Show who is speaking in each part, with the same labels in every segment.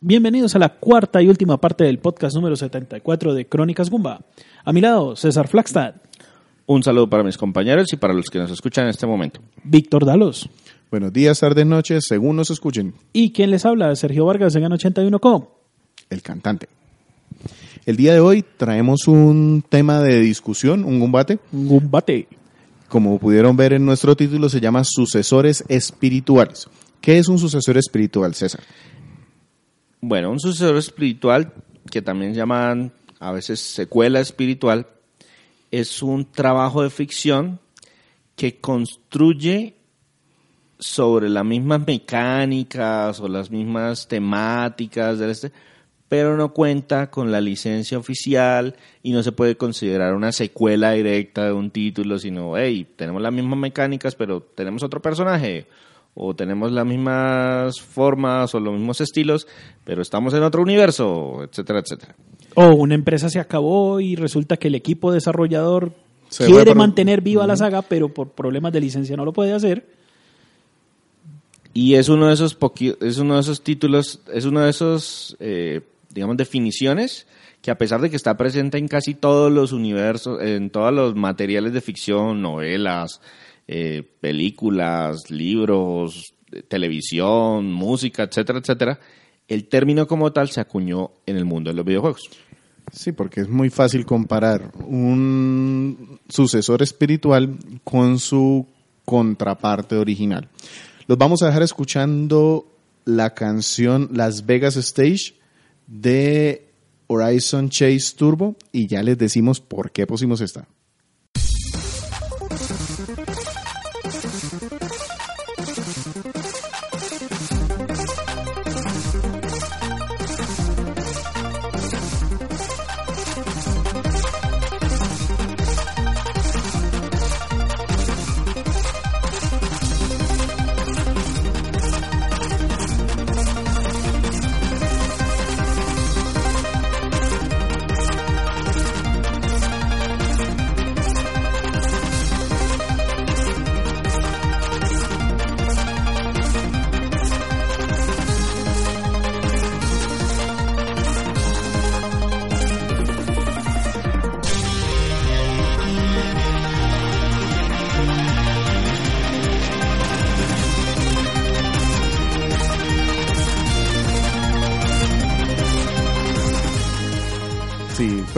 Speaker 1: Bienvenidos a la cuarta y última parte del podcast número 74 de Crónicas Gumba. A mi lado, César Flagstad,
Speaker 2: Un saludo para mis compañeros y para los que nos escuchan en este momento.
Speaker 1: Víctor Dalos
Speaker 3: Buenos días, tardes, noches, según nos escuchen,
Speaker 1: y quien les habla, Sergio Vargas de Gana 81 Co.
Speaker 3: el cantante. El día de hoy traemos un tema de discusión, un combate.
Speaker 1: Gumbate.
Speaker 3: Como pudieron ver en nuestro título, se llama Sucesores Espirituales. ¿Qué es un sucesor espiritual, César?
Speaker 2: Bueno, un sucesor espiritual, que también llaman a veces secuela espiritual, es un trabajo de ficción que construye sobre las mismas mecánicas o las mismas temáticas del este, pero no cuenta con la licencia oficial y no se puede considerar una secuela directa de un título, sino, hey, tenemos las mismas mecánicas, pero tenemos otro personaje, o tenemos las mismas formas o los mismos estilos, pero estamos en otro universo, etcétera, etcétera.
Speaker 1: O una empresa se acabó y resulta que el equipo desarrollador
Speaker 3: Se
Speaker 1: quiere
Speaker 3: por-
Speaker 1: mantener viva la saga, pero por problemas de licencia no lo puede hacer.
Speaker 2: Y es uno de esos poqui- es uno de esos títulos, es uno de esos, eh, digamos, definiciones que a pesar de que está presente en casi todos los universos, en todos los materiales de ficción, novelas, eh, películas, libros, eh, televisión, música, etcétera, etcétera, el término como tal se acuñó en el mundo de los videojuegos.
Speaker 3: Sí, porque es muy fácil comparar un sucesor espiritual con su contraparte original. Los vamos a dejar escuchando la canción Las Vegas Stage de Horizon Chase Turbo y ya les decimos por qué pusimos esta.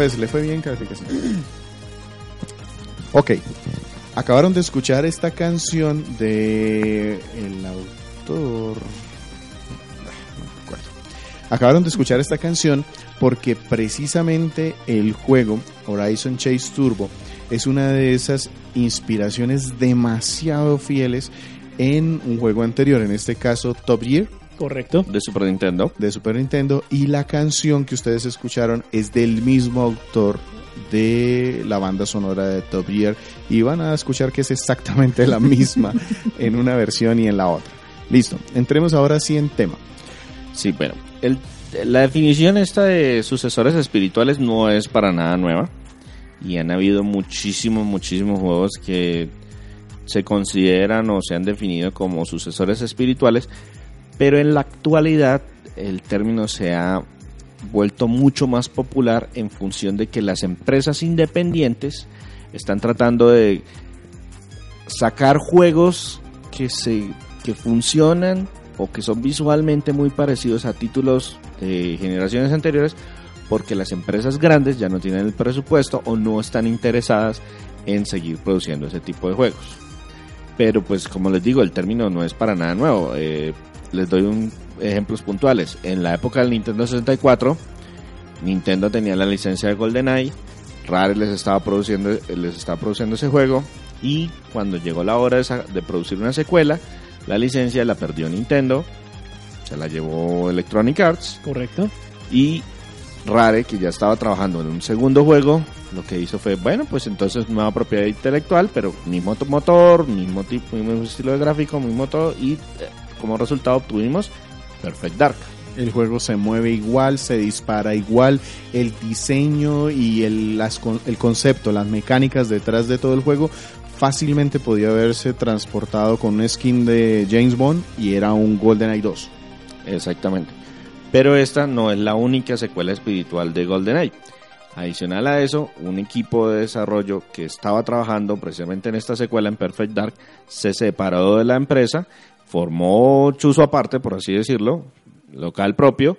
Speaker 3: Pues le fue bien calificación. Ok, acabaron de escuchar esta canción de el autor. Acabaron de escuchar esta canción porque precisamente el juego Horizon Chase Turbo es una de esas inspiraciones demasiado fieles en un juego anterior, en este caso Top Gear
Speaker 1: Correcto.
Speaker 2: De Super Nintendo.
Speaker 3: de Super Nintendo y la canción que ustedes escucharon es del mismo autor de la banda sonora de Top Gear y van a escuchar que es exactamente la misma en una versión y en la otra. Listo, entremos ahora sí en tema.
Speaker 2: Sí, bueno, el- la definición esta de sucesores espirituales no es para nada nueva y han habido muchísimos, muchísimos juegos que se consideran o se han definido como sucesores espirituales, pero en la actualidad el término se ha vuelto mucho más popular en función de que las empresas independientes están tratando de sacar juegos que se que funcionan o que son visualmente muy parecidos a títulos de generaciones anteriores porque las empresas grandes ya no tienen el presupuesto o no están interesadas en seguir produciendo ese tipo de juegos. Pero pues como les digo, el término no es para nada nuevo. Eh, les doy un ejemplos puntuales. En la época del Nintendo 64, Nintendo tenía la licencia de GoldenEye, Rare les estaba produciendo, les estaba produciendo ese juego y cuando llegó la hora de, producir una secuela, la licencia la perdió Nintendo, se la llevó Electronic Arts
Speaker 1: Correcto.
Speaker 2: y Rare, que ya estaba trabajando en un segundo juego, lo que hizo fue, bueno, pues entonces nueva propiedad intelectual, pero mismo to- motor, mismo tipo, mismo estilo de gráfico, mismo todo, y eh, como resultado obtuvimos Perfect Dark.
Speaker 3: El juego se mueve igual, se dispara igual, el diseño y el, las el concepto, las mecánicas detrás de todo el juego fácilmente podía haberse transportado con un skin de James Bond y era un GoldenEye 2.
Speaker 2: Exactamente. Pero esta no es la única secuela espiritual de GoldenEye. Adicional a eso, un equipo de desarrollo que estaba trabajando precisamente en esta secuela en Perfect Dark se separó de la empresa, formó chuzo aparte, por así decirlo, local propio,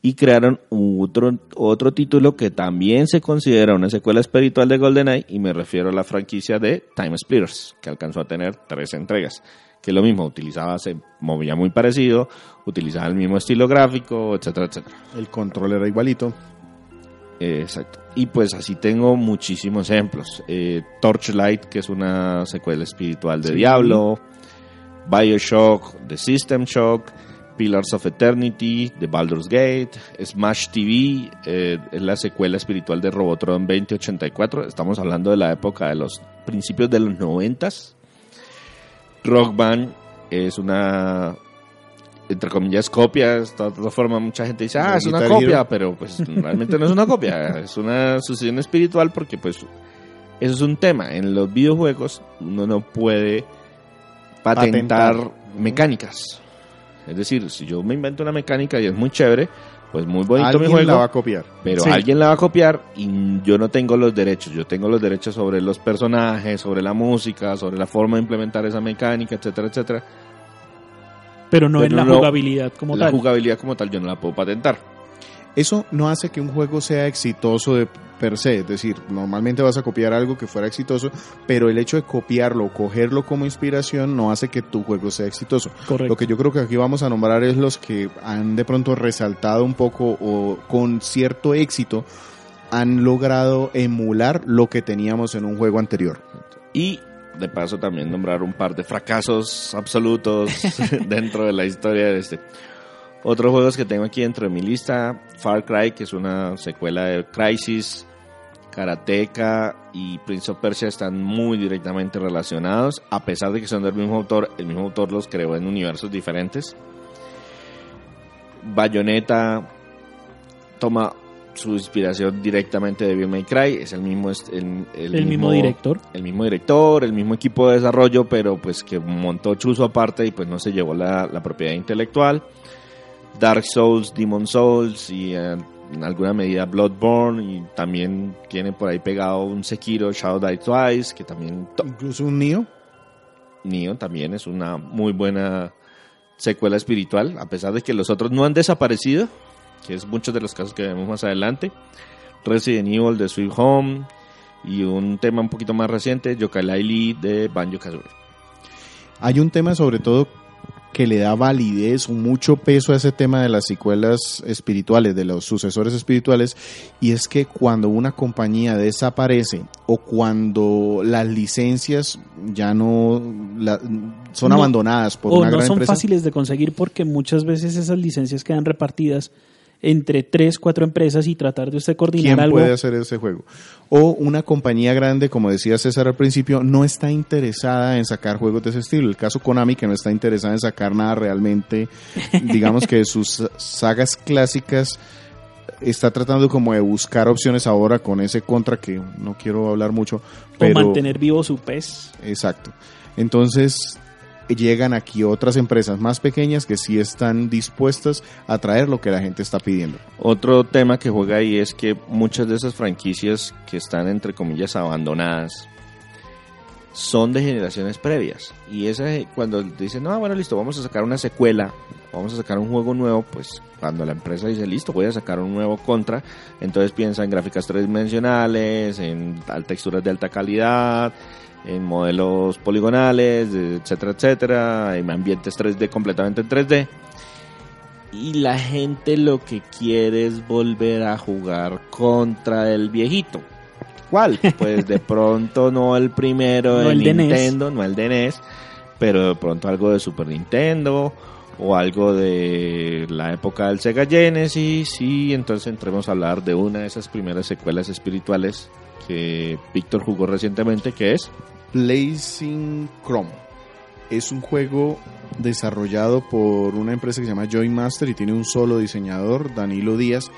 Speaker 2: y crearon otro, otro título que también se considera una secuela espiritual de GoldenEye, y me refiero a la franquicia de Time Splitters, que alcanzó a tener tres entregas. Que lo mismo, utilizaba, se movía muy parecido, utilizaba el mismo estilo gráfico, etcétera, etcétera.
Speaker 3: El control era igualito.
Speaker 2: Exacto. Y pues así tengo muchísimos ejemplos. Eh, Torchlight, que es una secuela espiritual de
Speaker 3: Sí.
Speaker 2: Diablo. Bioshock, The System Shock. Pillars of Eternity, The Baldur's Gate. Smash TV, eh, es la secuela espiritual de Robotron 2084. Estamos hablando de la época de los principios de los noventas. Rock Band es una entre comillas copia, de todas formas mucha gente dice, ah, es una copia,
Speaker 3: Hero.
Speaker 2: pero pues realmente no es una copia, es una sucesión espiritual porque pues eso es un tema. En los videojuegos uno no puede patentar,
Speaker 3: Patentar.
Speaker 2: mecánicas. Es decir, si yo me invento una mecánica y es muy chévere, pues muy bonito mi
Speaker 3: Alguien
Speaker 2: juego,
Speaker 3: la va a copiar.
Speaker 2: pero
Speaker 1: Sí.
Speaker 2: alguien la va a copiar y yo no tengo los derechos. Yo tengo los derechos sobre los personajes, sobre la música, sobre la forma de implementar esa mecánica, etcétera, etcétera.
Speaker 1: Pero no
Speaker 2: Pero
Speaker 1: en la jugabilidad como
Speaker 2: la
Speaker 1: tal.
Speaker 2: jugabilidad como tal yo no la puedo patentar.
Speaker 3: Eso no hace que un juego sea exitoso de per se, es decir, normalmente vas a copiar algo que fuera exitoso, pero el hecho de copiarlo, cogerlo como inspiración, no hace que tu juego sea exitoso.
Speaker 1: Correcto.
Speaker 3: Lo que yo creo que aquí vamos a nombrar es los que han de pronto resaltado un poco o con cierto éxito han logrado emular lo que teníamos en un juego anterior.
Speaker 2: Y de paso también nombrar un par de fracasos absolutos dentro de la historia de este. Otros juegos que tengo aquí dentro de mi lista, Far Cry, que es una secuela de Crisis, Karateka y Prince of Persia están muy directamente relacionados, a pesar de que son del mismo autor, el mismo autor los creó en universos diferentes. Bayonetta toma su inspiración directamente de Devil May Cry, es el mismo el,
Speaker 1: el mismo director.
Speaker 2: el mismo director, el mismo equipo de desarrollo, pero pues que montó Chuzo aparte y pues no se llevó la, la propiedad intelectual. Dark Souls, Demon Souls y eh, en alguna medida Bloodborne y también tiene por ahí pegado un Sekiro, Shadow Die Twice, que también
Speaker 3: Incluso un Neo.
Speaker 2: Nioh también es una muy buena secuela espiritual, a pesar de que los otros no han desaparecido, que es muchos de los casos que vemos más adelante. Resident Evil de Sweet Home y un tema un poquito más reciente, Yooka-Laylee de Banjo-Kazooie.
Speaker 3: Hay un tema sobre todo que le da validez, mucho peso a ese tema de las secuelas espirituales, de los sucesores espirituales, y es que cuando una compañía desaparece o cuando las licencias ya no la- son
Speaker 1: No,
Speaker 3: abandonadas por
Speaker 1: o
Speaker 3: una
Speaker 1: no
Speaker 3: gran
Speaker 1: son
Speaker 3: empresa,
Speaker 1: fáciles de conseguir porque muchas veces esas licencias quedan repartidas entre tres, cuatro empresas y tratar de usted coordinar
Speaker 3: ¿quién
Speaker 1: algo.
Speaker 3: puede hacer ese juego? O una compañía grande, como decía César al principio, no está interesada en sacar juegos de ese estilo. El caso Konami, que no está interesada en sacar nada realmente, digamos que sus sagas clásicas está tratando como de buscar opciones ahora con ese contra que no quiero hablar mucho, pero
Speaker 1: O mantener vivo su pez.
Speaker 3: exacto. Entonces llegan aquí otras empresas más pequeñas que sí están dispuestas a traer lo que la gente está pidiendo.
Speaker 2: Otro tema que juega ahí es que muchas de esas franquicias que están entre comillas abandonadas son de generaciones previas. Y esa, cuando dicen, no, bueno, listo, vamos a sacar una secuela, vamos a sacar un juego nuevo, pues cuando la empresa dice, listo, voy a sacar un nuevo contra, entonces piensa en gráficas tridimensionales, en texturas de alta calidad, en modelos poligonales, etcétera, etcétera, en ambientes 3D completamente en 3D. Y la gente lo que quiere es volver a jugar contra el viejito. ¿Cuál? Pues de pronto no el primero
Speaker 1: No
Speaker 2: de
Speaker 1: el de NES.
Speaker 2: Nintendo, no el de NES, pero de pronto algo de Super Nintendo o algo de la época del Sega Genesis y entonces entremos a hablar de una de esas primeras secuelas espirituales que Víctor jugó recientemente, que es
Speaker 3: Blazing Chrome. Es un juego desarrollado por una empresa que se llama Joy Master y tiene un solo diseñador, Danilo Díaz.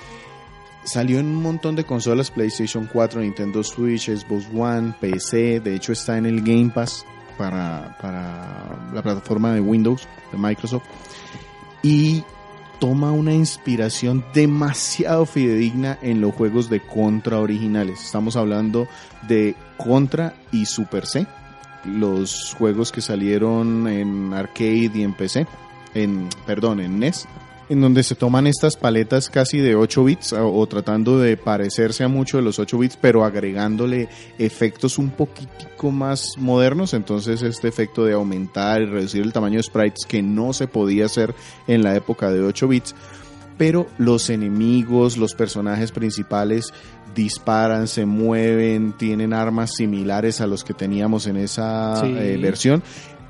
Speaker 3: Salió en un montón de consolas, PlayStation 4, Nintendo Switch, Xbox One, PC, de hecho está en el Game Pass para, para la plataforma de Windows de Microsoft. Y toma una inspiración demasiado fidedigna en los juegos de Contra originales. Estamos hablando de Contra y Super C, los juegos que salieron en arcade y en PC, en perdón, en NES en donde se toman estas paletas casi de 8 bits o, o, tratando de parecerse a mucho de los 8 bits, pero agregándole efectos un poquitico más modernos. Entonces este efecto de aumentar y reducir el tamaño de sprites que no se podía hacer en la época de 8 bits. Pero los enemigos, los personajes principales disparan, se mueven, tienen armas similares a los que teníamos en esa
Speaker 1: Sí.
Speaker 3: eh, versión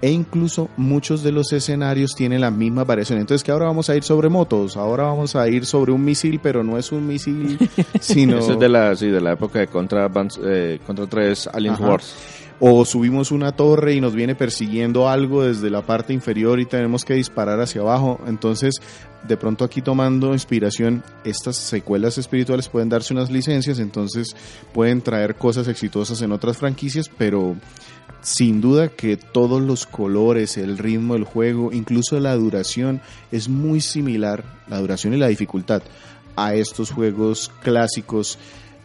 Speaker 3: e incluso muchos de los escenarios tienen la misma variación. Entonces que ahora vamos a ir sobre motos, ahora vamos a ir sobre un misil, pero no es un misil, sino
Speaker 2: Eso es de la, sí, de la época de Contra, eh, Contra 3 Alien
Speaker 3: Ajá.
Speaker 2: Wars.
Speaker 3: o subimos una torre y nos viene persiguiendo algo desde la parte inferior y tenemos que disparar hacia abajo. Entonces, de pronto aquí tomando inspiración, estas secuelas espirituales pueden darse unas licencias, entonces pueden traer cosas exitosas en otras franquicias, pero sin duda que todos los colores, el ritmo del juego, incluso la duración es muy similar, la duración y la dificultad, a estos juegos clásicos.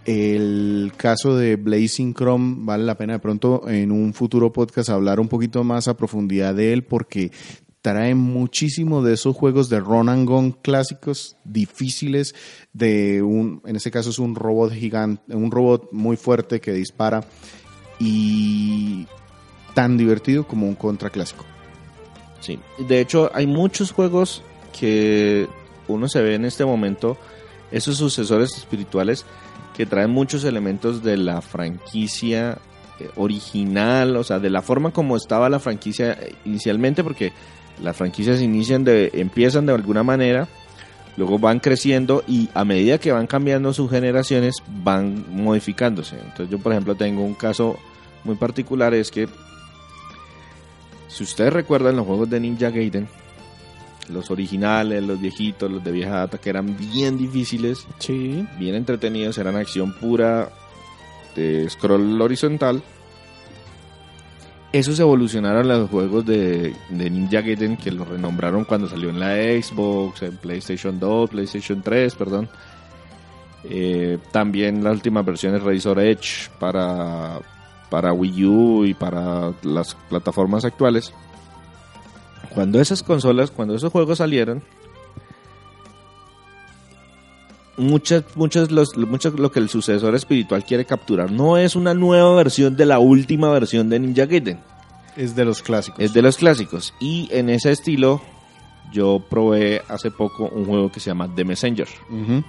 Speaker 3: El caso de Blazing Chrome vale la pena de pronto en un futuro podcast hablar un poquito más a profundidad de él porque trae muchísimo de esos juegos de run and gun clásicos difíciles de un en este caso es un robot gigante, un robot muy fuerte que dispara y tan divertido como un contra clásico.
Speaker 2: Sí. De hecho, hay muchos juegos que uno se ve en este momento, esos sucesores espirituales, que traen muchos elementos de la franquicia eh, original, o sea, de la forma como estaba la franquicia eh, inicialmente, porque las franquicias inician de, empiezan de alguna manera, luego van creciendo y a medida que van cambiando sus generaciones van modificándose. Entonces yo por ejemplo tengo un caso muy particular, es que si ustedes recuerdan los juegos de Ninja Gaiden, los originales, los viejitos, los de vieja data, que eran bien difíciles,
Speaker 1: Sí.
Speaker 2: bien entretenidos, eran acción pura de scroll horizontal. Esos evolucionaron a los juegos de, de Ninja Gaiden que los renombraron cuando salió en la Xbox, en PlayStation 2, PlayStation 3, perdón. Eh, también las últimas versiones Razor Edge para, para Wii U y para las plataformas actuales. Cuando esas consolas, cuando esos juegos salieron, muchas, muchas, los, muchas lo que el sucesor espiritual quiere capturar no es una nueva versión de la última versión de Ninja Gaiden,
Speaker 3: Es de los clásicos.
Speaker 2: es de los clásicos. Y en ese estilo, yo probé hace poco un juego que se llama The Messenger,
Speaker 3: Ujú.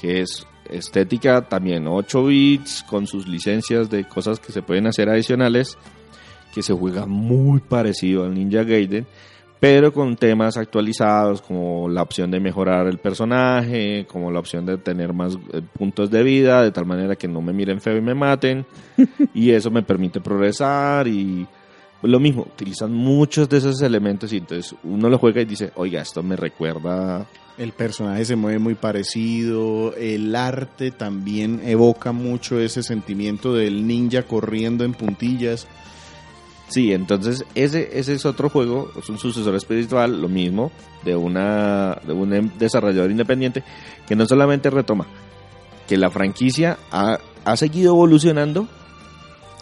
Speaker 2: que es estética también 8 bits, con sus licencias de cosas que se pueden hacer adicionales, que se juega muy parecido al Ninja Gaiden, pero con temas actualizados como la opción de mejorar el personaje, como la opción de tener más eh, puntos de vida, de tal manera que no me miren feo y me maten, y eso me permite progresar y lo mismo, utilizan muchos de esos elementos y entonces uno lo juega y dice, oiga, esto me recuerda
Speaker 3: El personaje se mueve muy parecido, el arte también evoca mucho ese sentimiento del ninja corriendo en puntillas.
Speaker 2: Sí, entonces ese, ese es otro juego, es un sucesor espiritual, lo mismo, de, una, de un em- desarrollador independiente que no solamente retoma que la franquicia ha, ha seguido evolucionando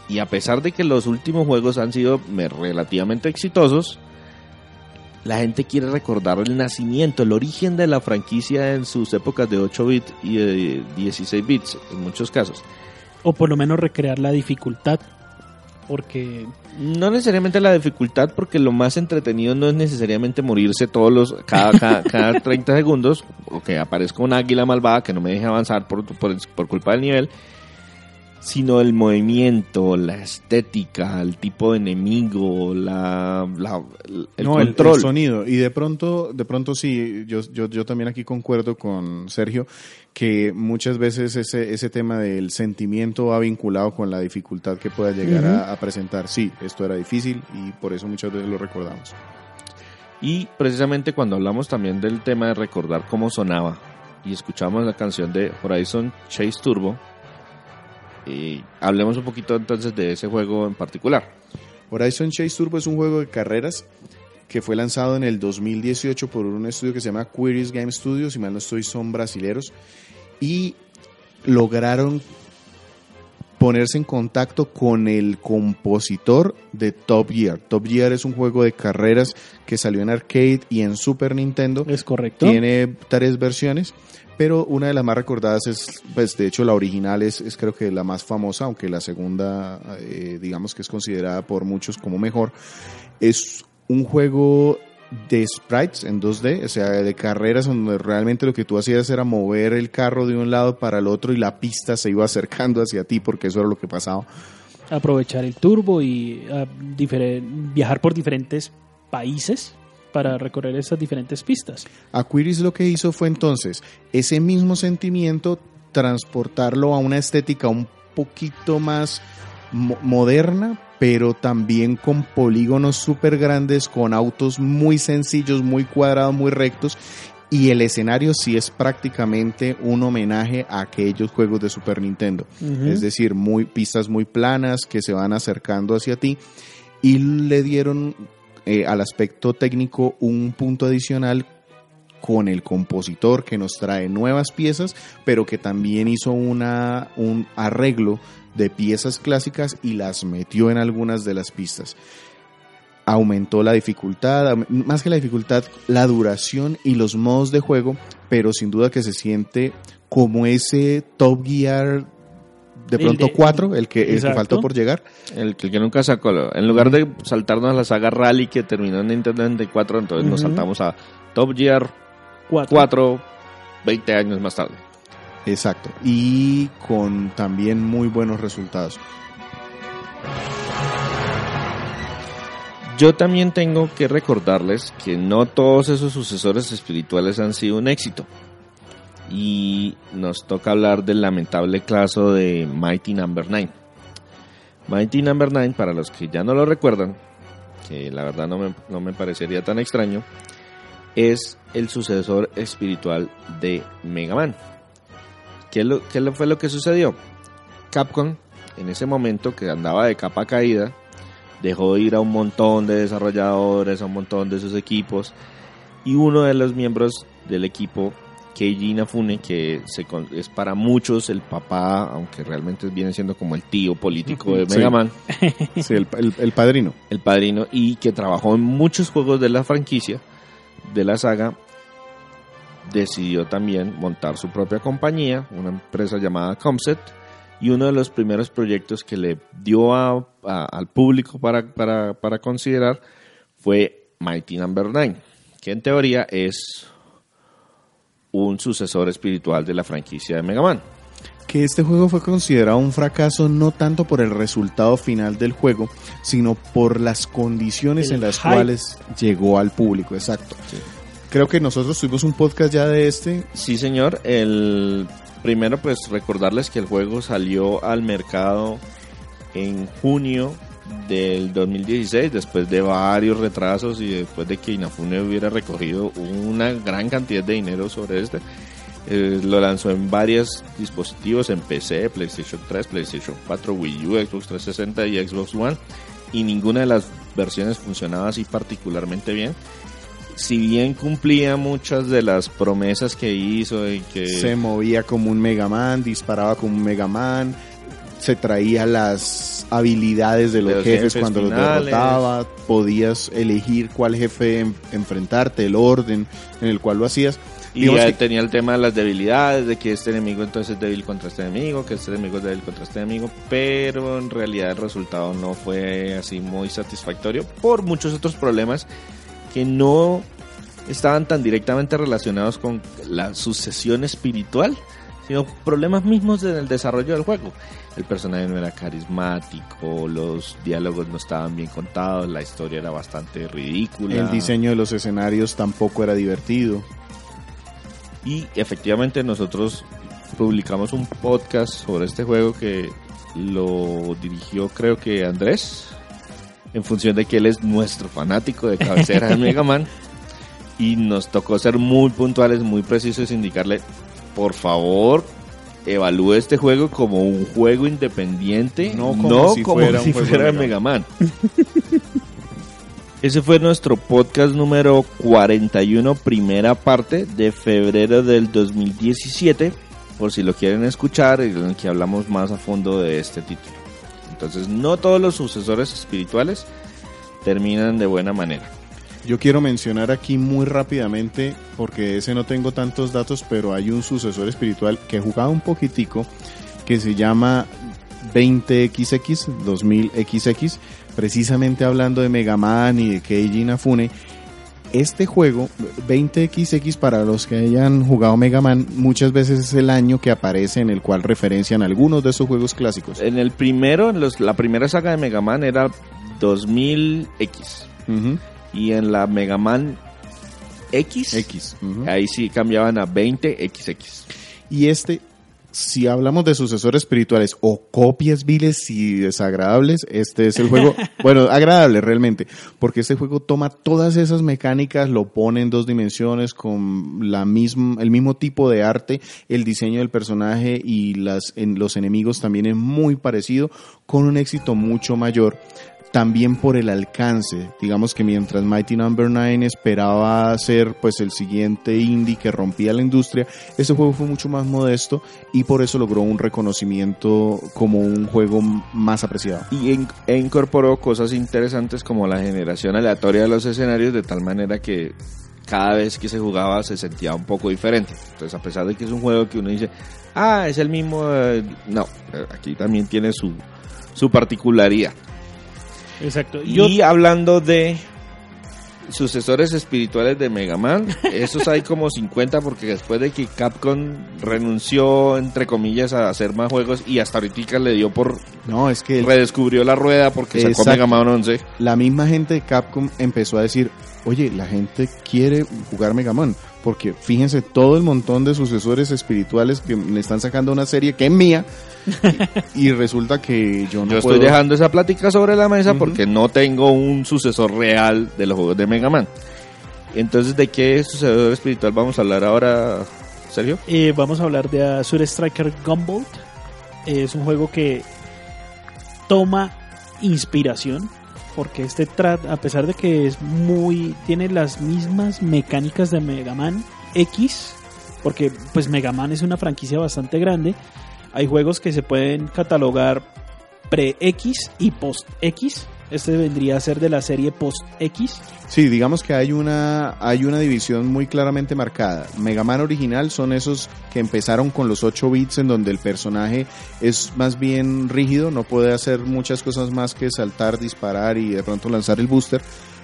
Speaker 2: y a pesar de que los últimos juegos han sido me- relativamente exitosos, la gente quiere recordar el nacimiento, el origen de la franquicia en sus épocas de 8 bits y de 16 bits en muchos casos.
Speaker 1: O por lo menos recrear la dificultad. Porque
Speaker 2: No necesariamente la dificultad, porque lo más entretenido no es necesariamente morirse todos los cada, cada, cada 30 segundos, o que aparezca una águila malvada que no me deje avanzar por, por, por culpa del nivel, sino el movimiento, la estética, el tipo de enemigo, la, la- el, el
Speaker 3: No, el-
Speaker 2: control.
Speaker 3: El, sonido. Y de pronto, de pronto sí, yo, yo, yo también aquí concuerdo con Sergio que muchas veces ese, ese tema del sentimiento va vinculado con la dificultad que pueda llegar a, a presentar. Sí, esto era difícil y por eso muchas veces lo recordamos.
Speaker 2: Y precisamente cuando hablamos también del tema de recordar cómo sonaba y escuchamos la canción de Horizon Chase Turbo, y hablemos un poquito entonces de ese juego en particular.
Speaker 3: Horizon Chase Turbo es un juego de carreras que fue lanzado en el 2018 por un estudio que se llama Queries Game Studios, si mal no estoy, son brasileros, y lograron ponerse en contacto con el compositor de Top Gear. Top Gear es un juego de carreras que salió en arcade y en Super Nintendo.
Speaker 1: Es correcto.
Speaker 3: Tiene tres versiones, pero una de las más recordadas es, pues de hecho la original es, es creo que la más famosa, aunque la segunda eh, digamos que es considerada por muchos como mejor. Es un juego de sprites en 2D, o sea, de carreras donde realmente lo que tú hacías era mover el carro de un lado para el otro y la pista se iba acercando hacia ti porque eso era lo que pasaba.
Speaker 1: Aprovechar el turbo y ah, viajar por diferentes países para recorrer esas diferentes pistas.
Speaker 3: Aquiris lo que hizo fue entonces ese mismo sentimiento transportarlo a una estética un poquito más mo- moderna, pero también con polígonos súper grandes, con autos muy sencillos, muy cuadrados, muy rectos. Y el escenario sí es prácticamente un homenaje a aquellos juegos de Super Nintendo. Es decir, muy pistas muy planas que se van acercando hacia ti y le dieron eh, al aspecto técnico un punto adicional con el compositor que nos trae nuevas piezas, pero que también hizo una, un arreglo de piezas clásicas y las metió en algunas de las pistas. Aumentó la dificultad, más que la dificultad, la duración y los modos de juego, pero sin duda que se siente como ese Top Gear de pronto
Speaker 1: de-
Speaker 3: 4, el que, el que faltó por llegar.
Speaker 2: El que, el que nunca sacó. En lugar de saltarnos a la saga Rally que terminó en Nintendo 64, entonces nos saltamos a Top Gear
Speaker 1: Cuatro.
Speaker 2: 4, 20 años más tarde.
Speaker 3: Exacto. Y con también muy buenos resultados.
Speaker 2: Yo también tengo que recordarles que no todos esos sucesores espirituales han sido un éxito. Y nos toca hablar del lamentable caso de Mighty Number 9. Mighty Number 9, para los que ya no lo recuerdan, que la verdad no me, no me parecería tan extraño, es el sucesor espiritual de Mega Man. ¿Qué, lo, qué fue lo que sucedió? Capcom, en ese momento que andaba de capa caída, dejó ir a un montón de desarrolladores, a un montón de sus equipos, y uno de los miembros del equipo, Keiji Inafune, que se es para muchos el papá, aunque realmente viene siendo como el tío político de
Speaker 3: Sí.
Speaker 2: Mega Man,
Speaker 3: Sí, el, el- el padrino.
Speaker 2: el padrino, y que trabajó en muchos juegos de la franquicia, de la saga, decidió también montar su propia compañía, una empresa llamada Comset, y uno de los primeros proyectos que le dio a- a- al público para, para, para considerar fue Mighty Number 9, que en teoría es un sucesor espiritual de la franquicia de Mega Man.
Speaker 3: Que este juego fue considerado un fracaso no tanto por el resultado final del juego, sino por las condiciones
Speaker 1: El
Speaker 3: en las
Speaker 1: hype.
Speaker 3: cuales llegó al público. Exacto.
Speaker 2: Sí.
Speaker 3: Creo que nosotros tuvimos un podcast ya de este.
Speaker 2: Sí, señor. El primero, pues recordarles que el juego salió al mercado en junio del 2016, después de varios retrasos y después de que Inafune hubiera recogido una gran cantidad de dinero sobre este. Eh, lo lanzó en varios dispositivos, en PC, PlayStation 3, PlayStation 4, Wii U, Xbox 360 y Xbox One. Y ninguna de las versiones funcionaba así particularmente bien si bien cumplía muchas de las promesas que hizo y que
Speaker 3: Se movía como un Mega Man, disparaba como un Mega Man, se traía las habilidades de los,
Speaker 2: De los
Speaker 3: jefes,
Speaker 2: jefes
Speaker 3: cuando
Speaker 2: finales.
Speaker 3: los derrotaba, podías elegir cuál jefe en- enfrentarte, el orden en el cual lo hacías.
Speaker 2: y ya
Speaker 3: que-
Speaker 2: tenía el tema de las debilidades, de que este enemigo entonces es débil contra este enemigo, que este enemigo es débil contra este enemigo, pero en realidad el resultado no fue así muy satisfactorio por muchos otros problemas que no estaban tan directamente relacionados con la sucesión espiritual, sino problemas mismos del desarrollo del juego. El personaje no era carismático, los diálogos no estaban bien contados, la historia era bastante ridícula.
Speaker 3: El diseño de los escenarios tampoco era divertido.
Speaker 2: Y efectivamente nosotros publicamos un podcast sobre este juego que lo dirigió creo que Andrés, en función de que él es nuestro fanático de cabecera de Mega Man. Y nos tocó ser muy puntuales, muy precisos, indicarle, por favor, evalúe este juego como un juego independiente,
Speaker 3: No
Speaker 2: no
Speaker 3: como
Speaker 2: como,
Speaker 3: si fuera un
Speaker 2: si fuera
Speaker 3: Mega
Speaker 2: Man. Ese fue nuestro podcast número 41, primera parte de febrero del 2017, por si lo quieren escuchar, en el que hablamos más a fondo de este título. Entonces, no todos los sucesores espirituales terminan de buena manera.
Speaker 3: Yo quiero mencionar aquí muy rápidamente, porque ese no tengo tantos datos, pero hay un sucesor espiritual que he jugado un poquitico, que se llama 20XX, 2000XX, precisamente hablando de Mega Man y de Keiji Inafune. Este juego, 20XX, para los que hayan jugado Mega Man, muchas veces es el año que aparece en el cual referencian algunos de esos juegos clásicos.
Speaker 2: En el primero, en los, la primera saga de Mega Man era 2000X.
Speaker 3: Ujú.
Speaker 2: Y en la Mega Man X,
Speaker 3: X.
Speaker 2: ahí sí cambiaban a 20XX.
Speaker 3: Y este, si hablamos de sucesores espirituales o copias viles y desagradables, este es el juego, bueno, agradable realmente, porque este juego toma todas esas mecánicas, lo pone en dos dimensiones con la misma, el mismo tipo de arte, el diseño del personaje y las, en, los enemigos también es muy parecido, con un éxito mucho mayor también por el alcance. Digamos que mientras Mighty Number 9 esperaba ser pues el siguiente indie que rompía la industria, este juego fue mucho más modesto y por eso logró un reconocimiento como un juego más apreciado.
Speaker 2: Y en- e incorporó cosas interesantes como la generación aleatoria de los escenarios, de tal manera que cada vez que se jugaba se sentía un poco diferente. Entonces, a pesar de que es un juego que uno dice, ah, es el mismo, eh, no, eh, aquí también tiene su, su particularidad.
Speaker 1: Exacto. Yo,
Speaker 2: Y hablando de sucesores espirituales de Mega Man, esos hay como 50 porque después de que Capcom renunció, entre comillas, a hacer más juegos y hasta ahorita le dio por
Speaker 3: No, es que
Speaker 2: redescubrió la rueda porque sacó
Speaker 3: Exacto.
Speaker 2: Mega Man 11.
Speaker 3: la misma gente de Capcom empezó a decir, oye, la gente quiere jugar Mega Man. Porque fíjense todo el montón de sucesores espirituales que le están sacando una serie que es mía y, y resulta que yo no
Speaker 2: Yo
Speaker 3: puedo...
Speaker 2: estoy dejando esa plática sobre la mesa porque no tengo un sucesor real de los juegos de Mega Man. Entonces, ¿de qué sucesor espiritual vamos a hablar ahora, Sergio?
Speaker 1: eh, vamos a hablar de Azure Striker Gumball. es un juego que toma inspiración porque este tra- a pesar de que es muy tiene las mismas mecánicas de Mega Man X porque pues Mega Man es una franquicia bastante grande hay juegos que se pueden catalogar pre X y post X este vendría a ser de la serie post X
Speaker 3: Sí, digamos que hay una, hay una división muy claramente marcada. Mega Man original son esos que empezaron con los 8 bits en donde el personaje es más bien rígido, no puede hacer muchas cosas más que saltar, disparar y de pronto lanzar el booster.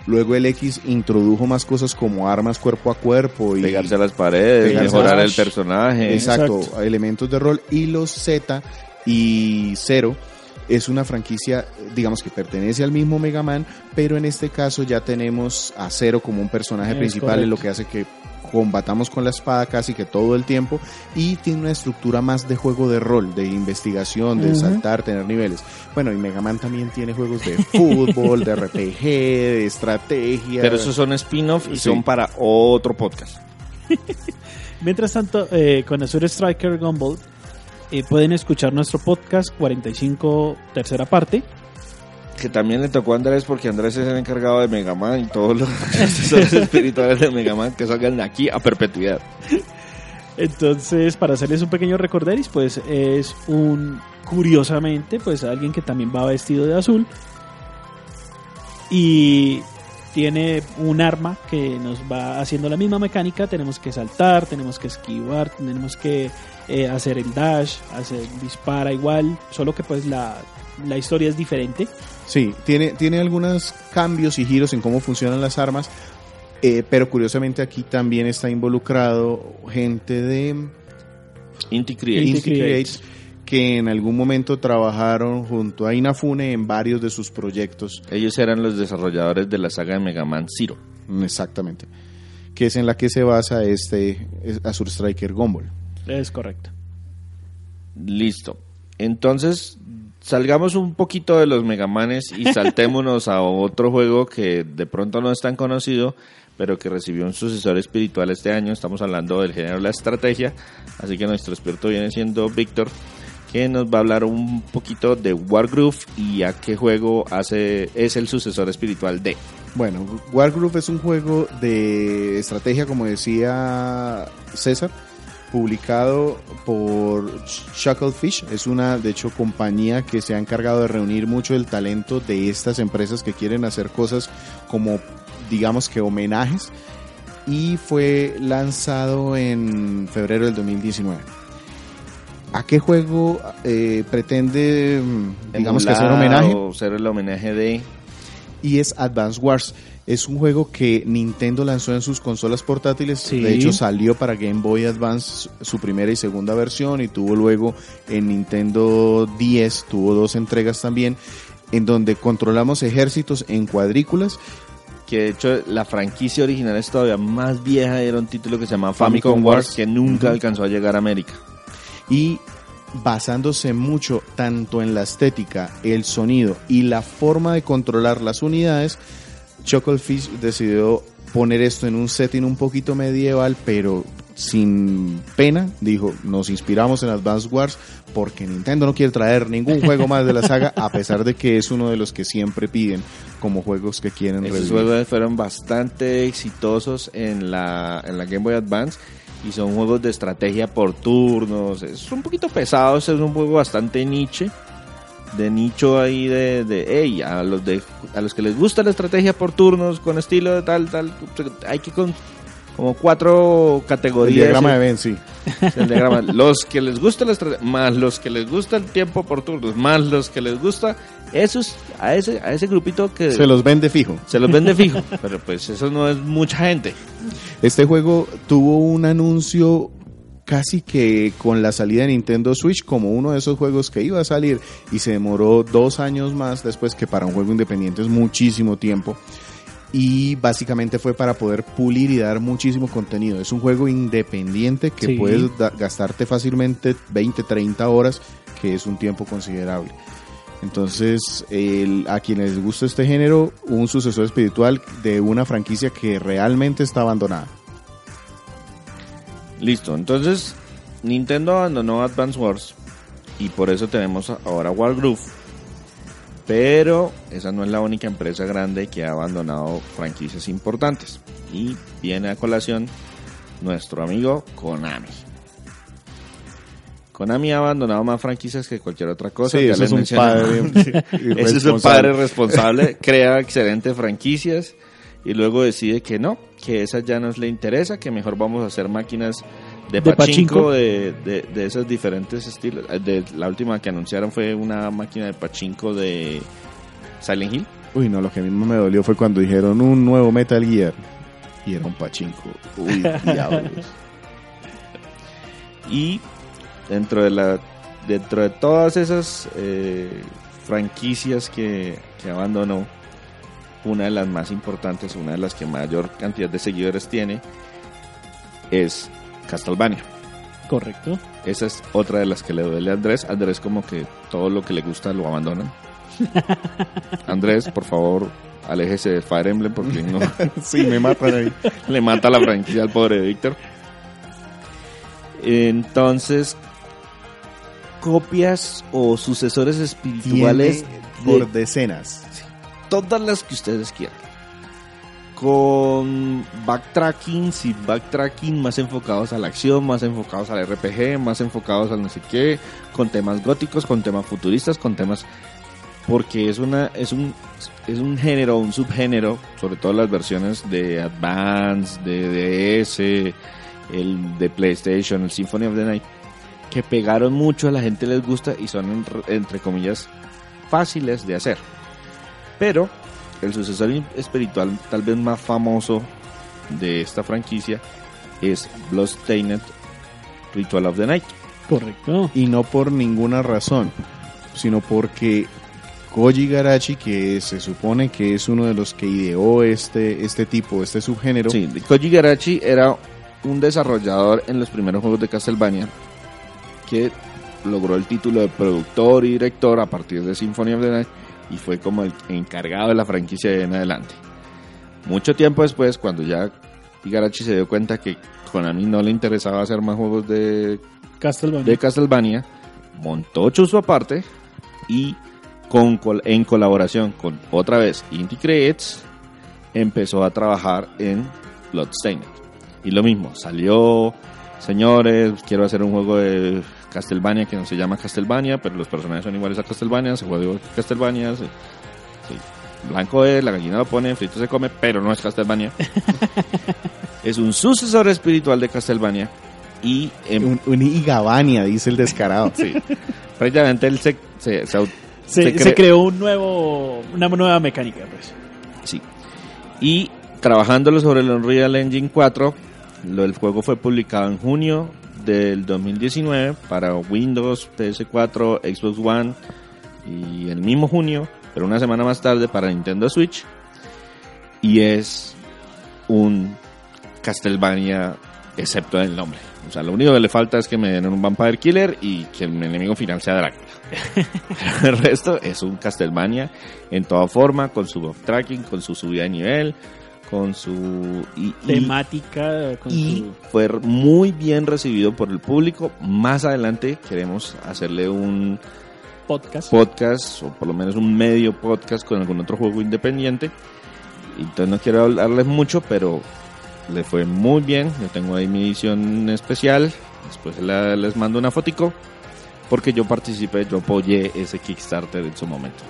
Speaker 3: Luego el X introdujo más cosas como armas cuerpo a cuerpo y
Speaker 2: Pegarse a las paredes, mejorar el personaje.
Speaker 3: Exacto,
Speaker 1: Exacto.
Speaker 3: elementos de rol. Y los Z y Zero es una franquicia, digamos que pertenece al mismo Mega Man, pero en este caso ya tenemos a Zero como un personaje
Speaker 1: Es
Speaker 3: principal, en lo
Speaker 1: correcto.
Speaker 3: que hace que combatamos con la espada casi que todo el tiempo y tiene una estructura más de juego de rol, de investigación, de saltar, tener niveles. Bueno, y Mega Man también tiene juegos de fútbol, de RPG, de estrategia.
Speaker 2: Pero esos son spin-off y
Speaker 3: Sí.
Speaker 2: son para otro podcast.
Speaker 1: Mientras tanto, eh, con Azure Striker Gumball eh, pueden escuchar nuestro podcast 45 tercera parte.
Speaker 2: Que también le tocó a Andrés porque Andrés es el encargado de Mega Man y todos los sucesores espirituales de Mega Man que salgan de aquí a perpetuidad.
Speaker 1: Entonces, para hacerles un pequeño recorderis, pues es un, curiosamente, pues alguien que también va vestido de azul y tiene un arma que nos va haciendo la misma mecánica. Tenemos que saltar, tenemos que esquivar, tenemos que eh, hacer el dash, hacer dispara igual, solo que pues la, la historia es diferente.
Speaker 3: Sí, tiene, tiene algunos cambios y giros en cómo funcionan las armas, eh, pero curiosamente aquí también está involucrado gente de
Speaker 2: Inti Create.
Speaker 1: Inti
Speaker 3: Inti Create,
Speaker 1: Creates.
Speaker 3: Que en algún momento trabajaron junto a Inafune en varios de sus proyectos.
Speaker 2: Ellos eran los desarrolladores de la saga de Mega Man Zero.
Speaker 3: Mm, Exactamente. Que es en la que se basa este es Azure Striker Gumball.
Speaker 1: Es correcto.
Speaker 2: Listo. Entonces, salgamos un poquito de los Megamanes y saltémonos a otro juego que de pronto no es tan conocido, pero que recibió un sucesor espiritual este año. Estamos hablando del género de la estrategia. Así que nuestro experto viene siendo Víctor, que nos va a hablar un poquito de Wargroove y a qué juego hace es el sucesor espiritual de.
Speaker 3: Bueno, Wargroove es un juego de estrategia, como decía César, publicado por Shucklefish. Es una, de hecho, compañía que se ha encargado de reunir mucho el talento de estas empresas que quieren hacer cosas como, digamos que homenajes. Y fue lanzado en febrero del 2019. ¿A qué juego eh, pretende, digamos que hacer homenaje?
Speaker 2: O ser el homenaje de...
Speaker 3: Y es Advance Wars. Es un juego que Nintendo lanzó en sus consolas portátiles.
Speaker 1: Sí.
Speaker 3: De hecho, salió para Game Boy Advance su primera y segunda versión y tuvo luego en Nintendo 10, tuvo dos entregas también, en donde controlamos ejércitos en cuadrículas.
Speaker 2: Que de hecho la franquicia original es todavía más vieja. Era un título que se llama Famicom,
Speaker 3: Famicom
Speaker 2: Wars,
Speaker 3: Wars.
Speaker 2: que nunca alcanzó a llegar a América.
Speaker 3: Y basándose mucho tanto en la estética, el sonido y la forma de controlar las unidades, Chucklefish decidió poner esto en un setting un poquito medieval, pero sin pena, dijo, nos inspiramos en Advance Wars porque Nintendo no quiere traer ningún juego más de la saga, a pesar de que es uno de los que siempre piden como juegos que quieren
Speaker 2: Esos
Speaker 3: revivir.
Speaker 2: juegos fueron bastante exitosos en la, en la Game Boy Advance y son juegos de estrategia por turnos. Es un poquito pesado, es un juego bastante niche. De nicho ahí de, de hey, a los de a los que les gusta la estrategia por turnos con estilo de tal, tal, hay que con como cuatro
Speaker 3: El
Speaker 2: categorías.
Speaker 3: diagrama de Ben, sí.
Speaker 2: El diagrama. Los que les gusta la estrategia, más los que les gusta el tiempo por turnos, más los que les gusta, esos, a ese, a ese grupito que
Speaker 3: Se los vende fijo.
Speaker 2: se los vende fijo. Pero pues eso no es mucha gente.
Speaker 3: Este juego tuvo un anuncio casi que con la salida de Nintendo Switch como uno de esos juegos que iba a salir y se demoró dos años más después que para un juego independiente es muchísimo tiempo y básicamente fue para poder pulir y dar muchísimo contenido. Es un juego independiente que
Speaker 1: Sí.
Speaker 3: puedes gastarte fácilmente 20, 30 horas, que es un tiempo considerable. Entonces, el- a quienes les gusta este género, un sucesor espiritual de una franquicia que realmente está abandonada.
Speaker 2: Listo. Entonces, Nintendo abandonó Advance Wars. Y por eso tenemos ahora Wargroove. Pero esa no es la única empresa grande que ha abandonado franquicias importantes. Y viene a colación nuestro amigo Konami. Konami ha abandonado más franquicias que cualquier otra cosa.
Speaker 3: Sí,
Speaker 2: les
Speaker 3: es un padre.
Speaker 2: Ese es un padre responsable, crea excelentes franquicias y luego decide que no, que esa ya nos le interesa, que mejor vamos a hacer máquinas de,
Speaker 1: De
Speaker 2: pachinko,
Speaker 1: pachinko.
Speaker 2: de, de, de esos diferentes estilos. Eh, De, la última que anunciaron fue una máquina de pachinko de Silent Hill.
Speaker 3: Uy, no, lo que a mí más me dolió fue cuando dijeron un nuevo Metal Gear. Y era un pachinko. Uy, diablos.
Speaker 2: Y dentro de la dentro de todas esas eh, franquicias que, que abandonó, una de las más importantes, una de las que mayor cantidad de seguidores tiene, es Castlevania.
Speaker 1: Correcto.
Speaker 2: Esa es otra de las que le duele a Andrés. Andrés como que todo lo que le gusta lo abandonan. Andrés, por favor, aléjese de Fire Emblem porque no
Speaker 3: sí, me matan ahí.
Speaker 2: le mata la franquicia al pobre Víctor. Entonces, copias o sucesores espirituales
Speaker 3: Tiene por
Speaker 2: de
Speaker 3: decenas.
Speaker 2: todas las que ustedes quieran. Con backtracking, sin backtracking, más enfocados a la acción, más enfocados al RPG, más enfocados al no sé qué, con temas góticos, con temas futuristas, con temas porque es una es un es un género, un subgénero, sobre todo las versiones de Advance, de DS, el de PlayStation, el Symphony of the Night, que pegaron mucho, a la gente les gusta y son entre- comillas fáciles de hacer. Pero el sucesor espiritual tal vez más famoso de esta franquicia es Bloodstained Ritual of the Night.
Speaker 1: Correcto.
Speaker 3: Y no por ninguna razón, sino porque Koji Garachi, que se supone que es uno de los que ideó este, este tipo, este subgénero,
Speaker 2: Sí, Koji Garachi era un desarrollador en los primeros juegos de Castlevania que logró el título de productor y director a partir de Symphony of the Night y fue como el encargado de la franquicia de en adelante. Mucho tiempo después, cuando ya Igarashi se dio cuenta que Konami no le interesaba hacer más juegos de,
Speaker 1: Castlevania.
Speaker 2: de Castlevania, montó Chuzo aparte y con, en colaboración con otra vez Inti Creates empezó a trabajar en Bloodstained. Y lo mismo, salió, señores, quiero hacer un juego de Castlevania que no se llama Castlevania, pero los personajes son iguales a Castlevania, se juega igual que Castlevania, se- sí. blanco es, la gallina lo pone, frito se come, pero no es Castlevania. es un sucesor espiritual de Castlevania y em-
Speaker 3: Un, un Igabania, dice el descarado.
Speaker 2: sí, prácticamente él se, se, se
Speaker 1: Se,
Speaker 2: se
Speaker 1: se
Speaker 2: cre-
Speaker 1: creó un nuevo, una nueva mecánica, pues.
Speaker 2: Sí. Y trabajándolo sobre el Unreal Engine 4, lo, el juego fue publicado en junio del 2019 para Windows, PS4, Xbox One y el mismo junio, pero una semana más tarde para Nintendo Switch. Y es un Castlevania excepto el nombre. O sea, lo único que le falta es que me den un Vampire Killer y que el enemigo final sea Drácula. Pero el resto es un Castlevania en toda forma, con su backtracking, con su subida de nivel, con su... Y,
Speaker 1: Temática, con
Speaker 2: y
Speaker 1: su-
Speaker 2: fue muy bien recibido por el público. Más adelante queremos hacerle un
Speaker 1: podcast.
Speaker 2: podcast, o por lo menos un medio podcast con algún otro juego independiente. Entonces no quiero hablarles mucho, pero le fue muy bien. Yo tengo ahí mi edición especial. Después la- les mando una fotico. Porque yo participé, yo apoyé ese Kickstarter en su momento.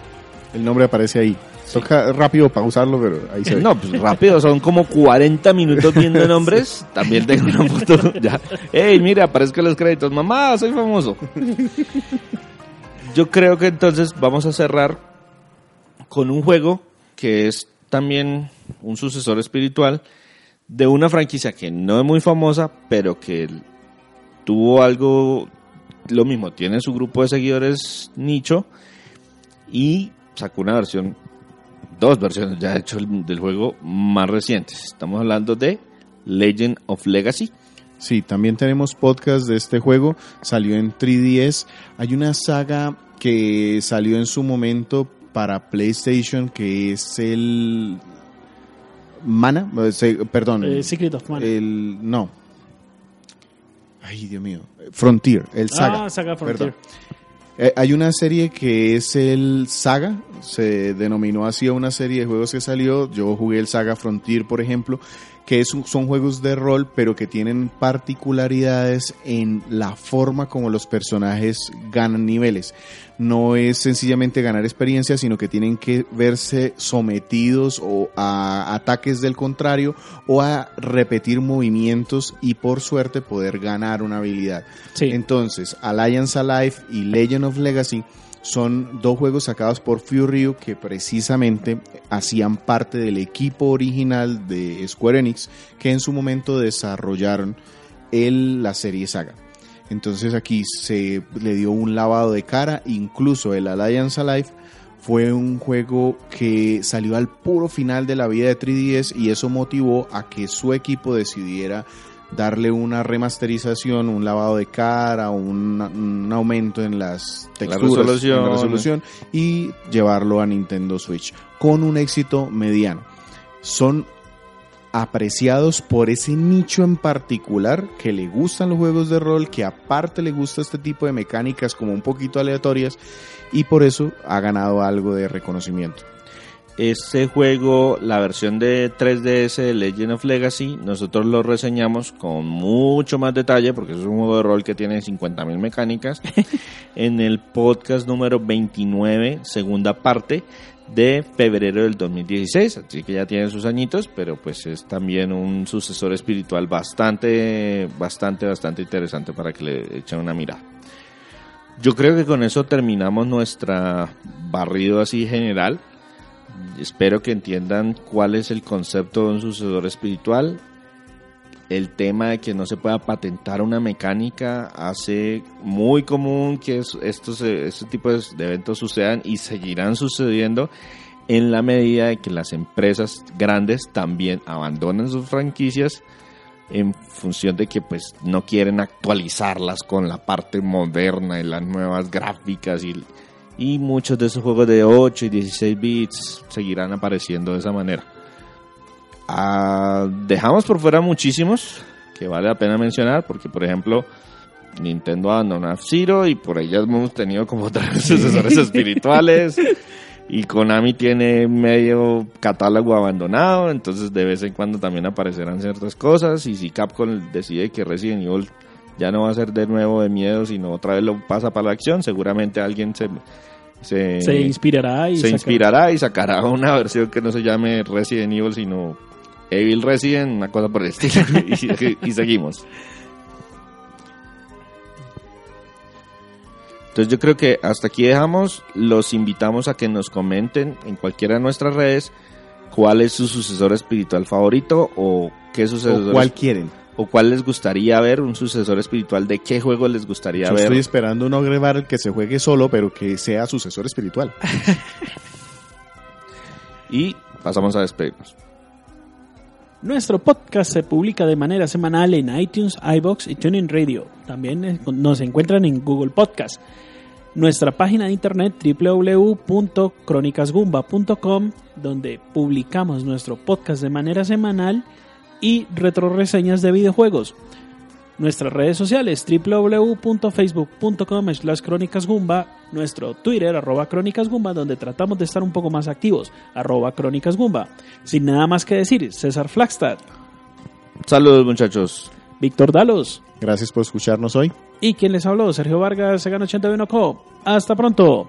Speaker 3: El nombre aparece ahí. Toca rápido pausarlo, pero ahí se ve.
Speaker 2: No, pues rápido, son como 40 minutos viendo nombres. También tengo una foto. Ya. Ey, mira, aparezco los créditos. Mamá, soy famoso. Yo creo que entonces vamos a cerrar con un juego que es también un sucesor espiritual de una franquicia que no es muy famosa, pero que tuvo algo, lo mismo, tiene su grupo de seguidores nicho y sacó una versión dos versiones ya de hecho el- del juego más recientes. Estamos hablando de Legend of Legacy.
Speaker 3: Sí, también tenemos podcast de este juego. Salió en 3DS. Hay una saga que salió en su momento para PlayStation que es el Mana, eh, perdón,
Speaker 1: Eh, Secret of Mana.
Speaker 3: el no. Ay, Dios mío. Frontier, el Saga.
Speaker 1: Ah, Saga Frontier.
Speaker 3: Perdón. Eh, hay una serie que es el Saga, se denominó así a una serie de juegos que salió. Yo jugué el Saga Frontier, por ejemplo, que es un- son juegos de rol, pero que tienen particularidades en la forma como los personajes ganan niveles. No es sencillamente ganar experiencia, sino que tienen que verse sometidos o a ataques del contrario o a repetir movimientos y por suerte poder ganar una habilidad.
Speaker 1: Sí.
Speaker 3: Entonces, Alliance Alive y Legend of Legacy son dos juegos sacados por Fury que precisamente hacían parte del equipo original de Square Enix que en su momento desarrollaron el, la serie Saga. Entonces aquí se le dio un lavado de cara, incluso el Alliance Alive fue un juego que salió al puro final de la vida de 3DS y eso motivó a que su equipo decidiera darle una remasterización, un lavado de cara, un, un aumento en las texturas,
Speaker 2: resolución.
Speaker 3: en la resolución y llevarlo a Nintendo Switch con un éxito mediano. Son apreciados por ese nicho en particular que le gustan los juegos de rol, que aparte le gusta este tipo de mecánicas como un poquito aleatorias y por eso ha ganado algo de reconocimiento.
Speaker 2: Este juego, la versión de 3DS de Legend of Legacy, nosotros lo reseñamos con mucho más detalle, porque es un juego de rol que tiene 50.000 mecánicas, en el podcast número 29, segunda parte, de febrero del 2016, así que ya tiene sus añitos, pero pues es también un sucesor espiritual bastante, bastante, bastante interesante para que le echen una mirada. Yo creo que con eso terminamos nuestra barrido así general. Espero que entiendan cuál es el concepto de un sucesor espiritual. El tema de que no se pueda patentar una mecánica hace muy común que es- estos, eh, este tipo de eventos sucedan y seguirán sucediendo en la medida de que las empresas grandes también abandonen sus franquicias en función de que pues no quieren actualizarlas con la parte moderna y las nuevas gráficas y, y muchos de esos juegos de 8 y 16 bits seguirán apareciendo de esa manera. Ah, dejamos por fuera muchísimos que vale la pena mencionar porque por ejemplo Nintendo abandonó F-Zero y por ya hemos tenido como tres sucesores espirituales. y Konami tiene medio catálogo abandonado, entonces de vez en cuando también aparecerán ciertas cosas y si Capcom decide que Resident Evil ya no va a ser de nuevo de miedo, sino otra vez lo pasa para la acción, seguramente alguien se se,
Speaker 1: Se inspirará y
Speaker 2: se
Speaker 1: sacará-
Speaker 2: inspirará y sacará una versión que no se llame Resident Evil, sino Evil Resident, una cosa por el estilo, y, y seguimos. Entonces yo creo que hasta aquí dejamos, los invitamos a que nos comenten en cualquiera de nuestras redes cuál es su sucesor espiritual favorito o qué sucesor
Speaker 3: ¿O cuál quieren?
Speaker 2: O cuál les gustaría ver, un sucesor espiritual de qué juego les gustaría
Speaker 3: Yo
Speaker 2: ver.
Speaker 3: estoy esperando un Ogre Battle que se juegue solo, pero que sea sucesor espiritual.
Speaker 2: Y pasamos a despedirnos.
Speaker 1: Nuestro podcast se publica de manera semanal en iTunes, iBox y TuneIn Radio. También nos encuentran en Google Podcast. Nuestra página de internet www.cronicasgumba.com donde publicamos nuestro podcast de manera semanal y retroreseñas de videojuegos. Nuestras redes sociales www.facebook.com slash crónicasgumba, nuestro Twitter arroba crónicasgumba donde tratamos de estar un poco más activos, arroba crónicasgumba. Sin nada más que decir, César Flagstad,
Speaker 2: Saludos muchachos.
Speaker 1: Víctor Dalos
Speaker 3: Gracias por escucharnos hoy.
Speaker 1: y quien les habló, Sergio Vargas, Segan81 Co. Hasta pronto.